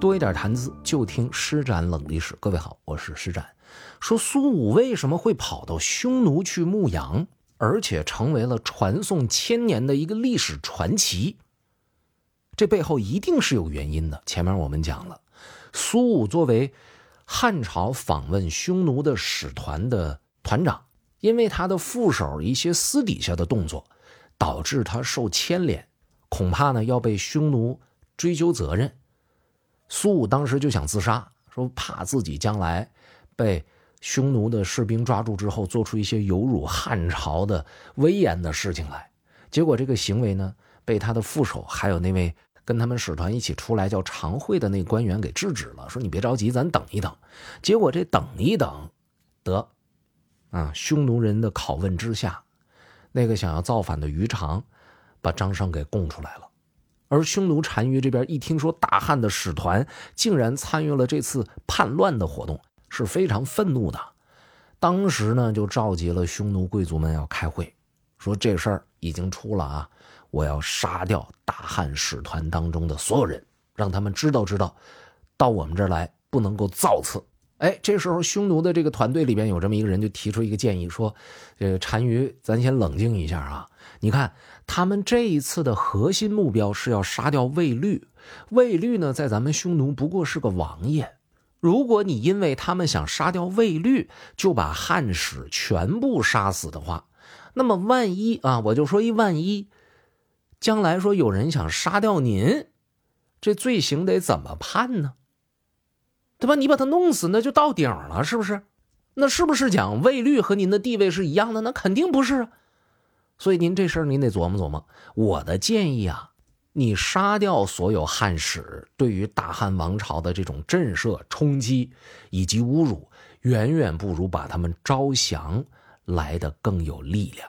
多一点谈资，就听施展冷历史。各位好，我是施展。说苏武为什么会跑到匈奴去牧羊，而且成为了传颂千年的一个历史传奇？这背后一定是有原因的。前面我们讲了，苏武作为汉朝访问匈奴的使团的团长，因为他的副手一些私底下的动作，导致他受牵连，恐怕呢要被匈奴追究责任。苏武当时就想自杀，说怕自己将来被匈奴的士兵抓住之后，做出一些有辱汉朝的威严的事情来。结果这个行为呢，被他的副手还有那位。跟他们使团一起出来叫常惠的那官员给制止了，说你别着急，咱等一等。结果这等一等，得，啊，匈奴人的拷问之下，那个想要造反的于长，把张胜给供出来了。而匈奴单于这边一听说大汉的使团竟然参与了这次叛乱的活动，是非常愤怒的。当时呢，就召集了匈奴贵族们要开会，说这事儿已经出了啊。我要杀掉大汉使团当中的所有人，让他们知道知道，到我们这儿来不能够造次。哎，这时候匈奴的这个团队里边有这么一个人，就提出一个建议说：“这个单于，咱先冷静一下啊！你看，他们这一次的核心目标是要杀掉卫律，卫律呢，在咱们匈奴不过是个王爷。如果你因为他们想杀掉卫律，就把汉使全部杀死的话，那么万一啊，我就说一万一。”将来说有人想杀掉您，这罪行得怎么判呢？对吧？你把他弄死，那就到顶了，是不是？那是不是讲卫律和您的地位是一样的？那肯定不是啊。所以您这事儿您得琢磨琢磨。我的建议啊，你杀掉所有汉使，对于大汉王朝的这种震慑、冲击以及侮辱，远远不如把他们招降来的更有力量。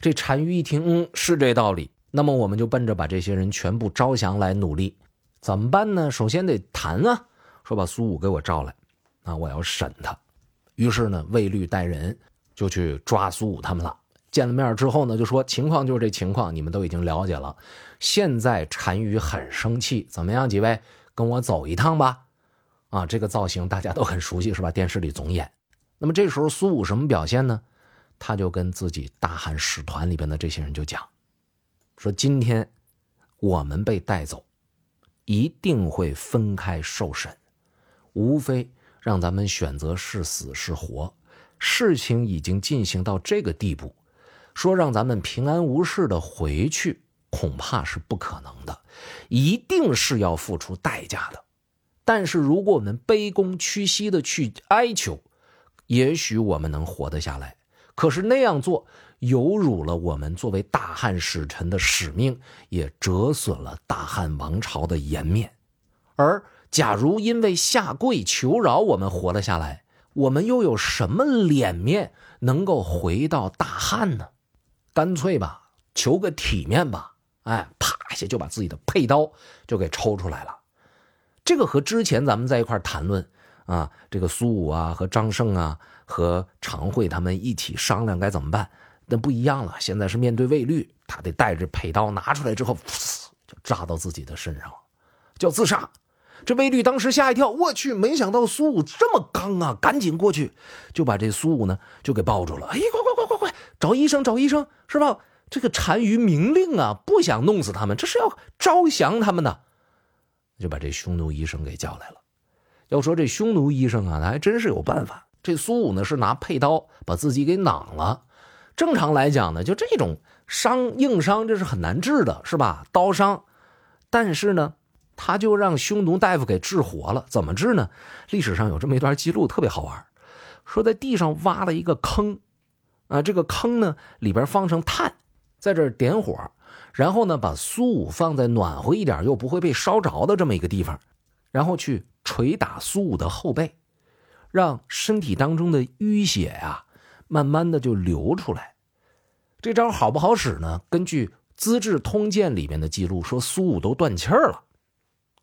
这单于一听，嗯，是这道理。那么我们就奔着把这些人全部招降来努力，怎么办呢？首先得谈啊，说把苏武给我召来，啊，我要审他。于是呢，卫律带人就去抓苏武他们了。见了面之后呢，就说情况就是这情况，你们都已经了解了。现在单于很生气，怎么样？几位跟我走一趟吧。啊，这个造型大家都很熟悉，是吧？电视里总演。那么这时候苏武什么表现呢？他就跟自己大汉使团里边的这些人就讲。说今天我们被带走，一定会分开受审，无非让咱们选择是死是活。事情已经进行到这个地步，说让咱们平安无事的回去，恐怕是不可能的，一定是要付出代价的。但是如果我们卑躬屈膝的去哀求，也许我们能活得下来。可是那样做。有辱了我们作为大汉使臣的使命，也折损了大汉王朝的颜面。而假如因为下跪求饶，我们活了下来，我们又有什么脸面能够回到大汉呢？干脆吧，求个体面吧。哎，啪一下就把自己的佩刀就给抽出来了。这个和之前咱们在一块谈论啊，这个苏武啊和张胜啊和常惠他们一起商量该怎么办。那不一样了，现在是面对卫律，他得带着佩刀拿出来之后，就扎到自己的身上，叫自杀。这卫律当时吓一跳，我去，没想到苏武这么刚啊！赶紧过去，就把这苏武呢就给抱住了。哎，快快快快快，找医生，找医生，是吧？这个单于明令啊，不想弄死他们，这是要招降他们的，就把这匈奴医生给叫来了。要说这匈奴医生啊，他还真是有办法。这苏武呢是拿佩刀把自己给攮了。正常来讲呢，就这种伤硬伤，这是很难治的，是吧？刀伤，但是呢，他就让匈奴大夫给治活了。怎么治呢？历史上有这么一段记录，特别好玩。说在地上挖了一个坑，啊，这个坑呢里边放上炭，在这点火，然后呢把苏武放在暖和一点又不会被烧着的这么一个地方，然后去捶打苏武的后背，让身体当中的淤血呀。慢慢的就流出来，这招好不好使呢？根据《资治通鉴》里面的记录说，苏武都断气儿了，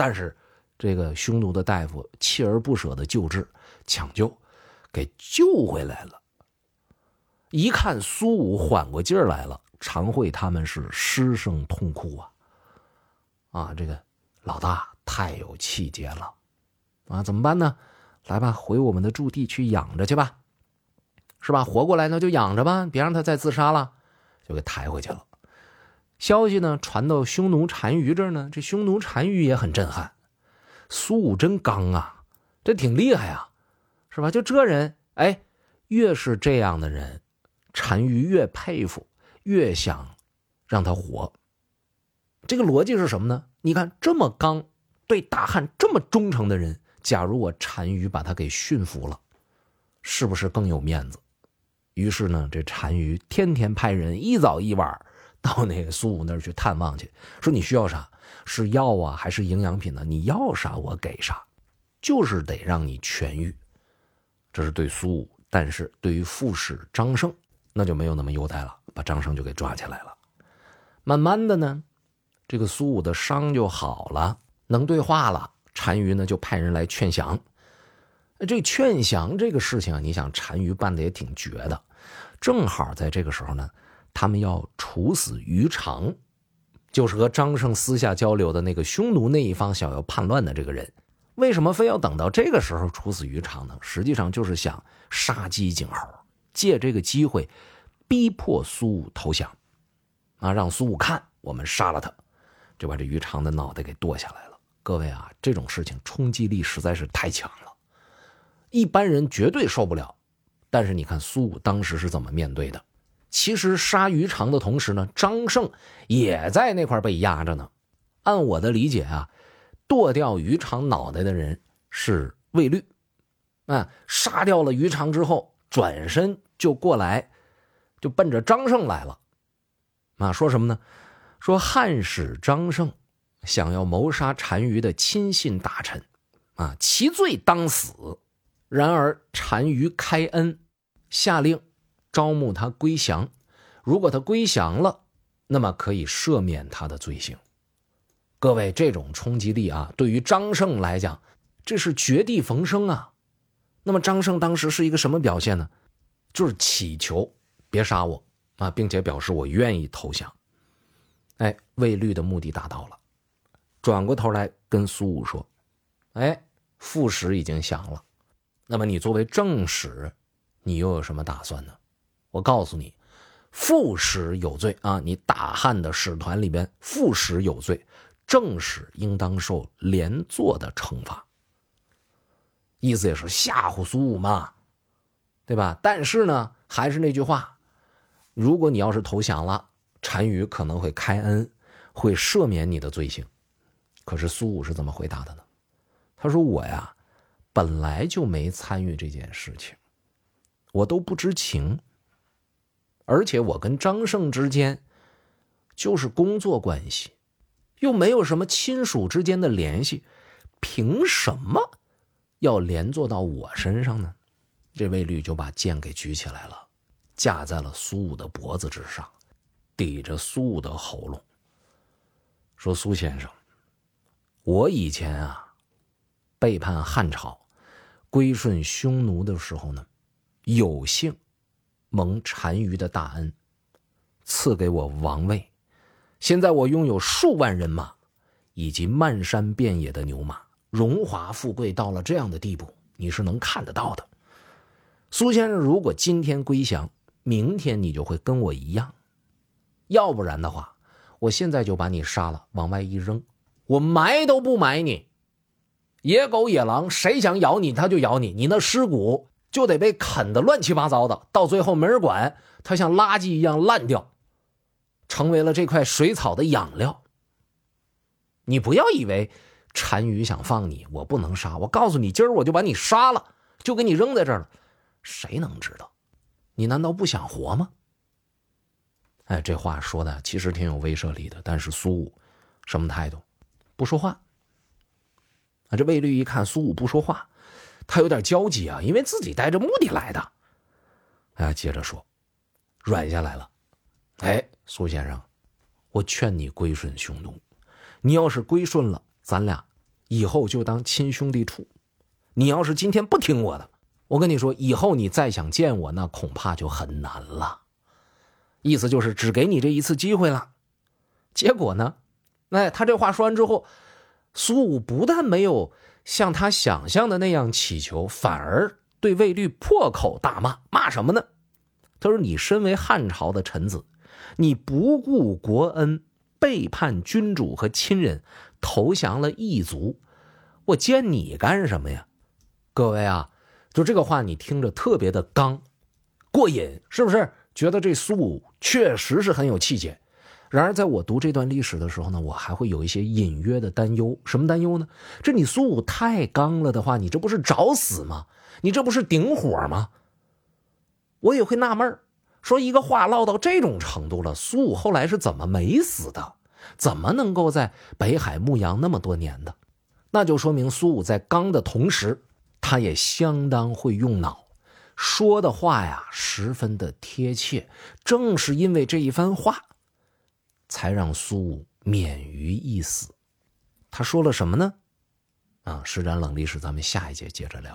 但是这个匈奴的大夫锲而不舍的救治、抢救，给救回来了。一看苏武缓过劲儿来了，常惠他们是失声痛哭啊！啊，这个老大太有气节了，啊，怎么办呢？来吧，回我们的驻地去养着去吧，是吧？活过来那就养着吧，别让他再自杀了，就给抬回去了。消息呢传到匈奴单于这儿呢，这匈奴单于也很震撼，苏武真刚啊，这挺厉害啊，是吧？就这人，哎，越是这样的人，单于越佩服，越想让他活。这个逻辑是什么呢？你看这么刚。对大汉这么忠诚的人，假如我单于把他给驯服了，是不是更有面子？于是呢，这单于天天派人一早一晚到那个苏武那儿去探望去，说你需要啥？是药啊，还是营养品呢？你要啥我给啥，就是得让你痊愈。这是对苏武，但是对于副使张胜，那就没有那么优待了，把张胜就给抓起来了。慢慢的呢，这个苏武的伤就好了。能对话了，单于呢就派人来劝降。这劝降这个事情啊，你想单于办的也挺绝的。正好在这个时候呢，他们要处死于长，就是和张胜私下交流的那个匈奴那一方想要叛乱的这个人。为什么非要等到这个时候处死于长呢？实际上就是想杀鸡儆猴，借这个机会逼迫苏武投降，啊，让苏武看我们杀了他，就把这于长的脑袋给剁下来了。各位啊，这种事情冲击力实在是太强了，一般人绝对受不了。但是你看苏武当时是怎么面对的？其实杀于长的同时呢，张胜也在那块被压着呢。按我的理解啊，剁掉于长脑袋的人是魏律，啊，杀掉了于长之后，转身就过来，就奔着张胜来了。啊，说什么呢？说汉使张胜。想要谋杀单于的亲信大臣，啊，其罪当死。然而单于开恩，下令招募他归降。如果他归降了，那么可以赦免他的罪行。各位，这种冲击力啊，对于张胜来讲，这是绝地逢生啊。那么张胜当时是一个什么表现呢？就是祈求别杀我啊，并且表示我愿意投降。哎，魏律的目的达到了。转过头来跟苏武说：“哎，副使已经降了，那么你作为正使，你又有什么打算呢？我告诉你，副使有罪啊！你大汉的使团里边，副使有罪，正使应当受连坐的惩罚。意思也是吓唬苏武嘛，对吧？但是呢，还是那句话，如果你要是投降了，单于可能会开恩，会赦免你的罪行。”可是苏武是怎么回答的呢？他说：“我呀，本来就没参与这件事情，我都不知情。而且我跟张胜之间就是工作关系，又没有什么亲属之间的联系，凭什么要连坐到我身上呢？”这魏律就把剑给举起来了，架在了苏武的脖子之上，抵着苏武的喉咙，说：“苏先生。”我以前啊，背叛汉朝，归顺匈奴的时候呢，有幸蒙单于的大恩，赐给我王位。现在我拥有数万人马，以及漫山遍野的牛马，荣华富贵到了这样的地步，你是能看得到的。苏先生，如果今天归降，明天你就会跟我一样；要不然的话，我现在就把你杀了，往外一扔。我埋都不埋你，野狗野狼谁想咬你，他就咬你，你那尸骨就得被啃得乱七八糟的，到最后没人管，它像垃圾一样烂掉，成为了这块水草的养料。你不要以为单于想放你，我不能杀。我告诉你，今儿我就把你杀了，就给你扔在这儿了，谁能知道？你难道不想活吗？哎，这话说的其实挺有威慑力的，但是苏武什么态度？不说话啊！这魏律一看苏武不说话，他有点焦急啊，因为自己带着目的来的。哎，接着说，软下来了。哎，苏先生，我劝你归顺匈奴。你要是归顺了，咱俩以后就当亲兄弟处。你要是今天不听我的，我跟你说，以后你再想见我，那恐怕就很难了。意思就是只给你这一次机会了。结果呢？哎，他这话说完之后，苏武不但没有像他想象的那样乞求，反而对卫律破口大骂。骂什么呢？他说：“你身为汉朝的臣子，你不顾国恩，背叛君主和亲人，投降了异族，我见你干什么呀？”各位啊，就这个话，你听着特别的刚，过瘾，是不是？觉得这苏武确实是很有气节。然而，在我读这段历史的时候呢，我还会有一些隐约的担忧。什么担忧呢？这你苏武太刚了的话，你这不是找死吗？你这不是顶火吗？我也会纳闷说一个话唠到这种程度了，苏武后来是怎么没死的？怎么能够在北海牧羊那么多年的？那就说明苏武在刚的同时，他也相当会用脑，说的话呀十分的贴切。正是因为这一番话。才让苏武免于一死。他说了什么呢？啊，施展冷历史，咱们下一节接着聊。